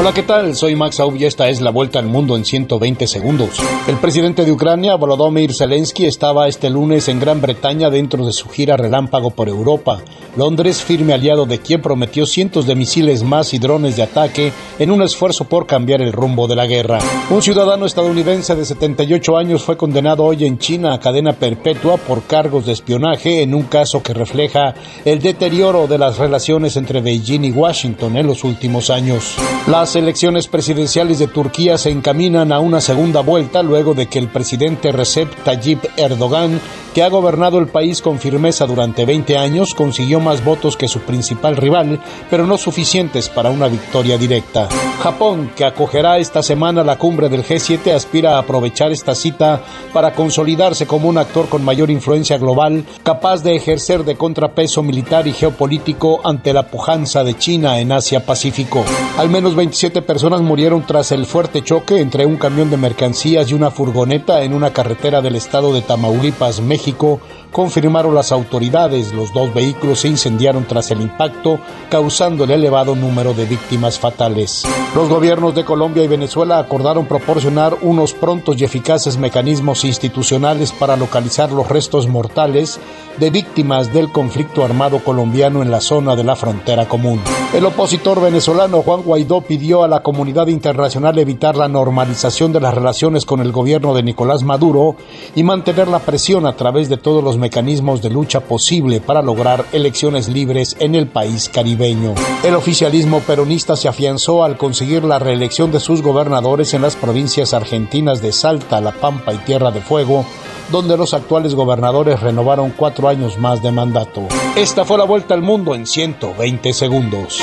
Hola, ¿qué tal? Soy Max Aub y esta es la vuelta al mundo en 120 segundos. El presidente de Ucrania, Volodymyr Zelensky, estaba este lunes en Gran Bretaña dentro de su gira relámpago por Europa. Londres, firme aliado de quien prometió cientos de misiles más y drones de ataque en un esfuerzo por cambiar el rumbo de la guerra. Un ciudadano estadounidense de 78 años fue condenado hoy en China a cadena perpetua por cargos de espionaje en un caso que refleja el deterioro de las relaciones entre Beijing y Washington en los últimos años. Las elecciones presidenciales de Turquía se encaminan a una segunda vuelta luego de que el presidente Recep Tayyip Erdogan, que ha gobernado el país con firmeza durante 20 años, consiguió más votos que su principal rival, pero no suficientes para una victoria directa. Japón, que acogerá esta semana la cumbre del G7, aspira a aprovechar esta cita para consolidarse como un actor con mayor influencia global, capaz de ejercer de contrapeso militar y geopolítico ante la pujanza de China en Asia-Pacífico. Al menos 27 personas murieron tras el fuerte choque entre un camión de mercancías y una furgoneta en una carretera del estado de Tamaulipas, México, confirmaron las autoridades. Los dos vehículos se incendiaron tras el impacto, causando el elevado número de víctimas fatales. Los gobiernos de Colombia y Venezuela acordaron proporcionar unos prontos y eficaces mecanismos institucionales para localizar los restos mortales de víctimas del conflicto armado colombiano en la zona de la frontera común. El opositor venezolano Juan Guaidó pidió a la comunidad internacional evitar la normalización de las relaciones con el gobierno de Nicolás Maduro y mantener la presión a través de todos los mecanismos de lucha posible para lograr elecciones libres en el país caribeño. El oficialismo peronista se afianzó al conseguir la reelección de sus gobernadores en las provincias argentinas de Salta, La Pampa y Tierra de Fuego, donde los actuales gobernadores renovaron cuatro años más de mandato. Esta fue la vuelta al mundo en 120 segundos.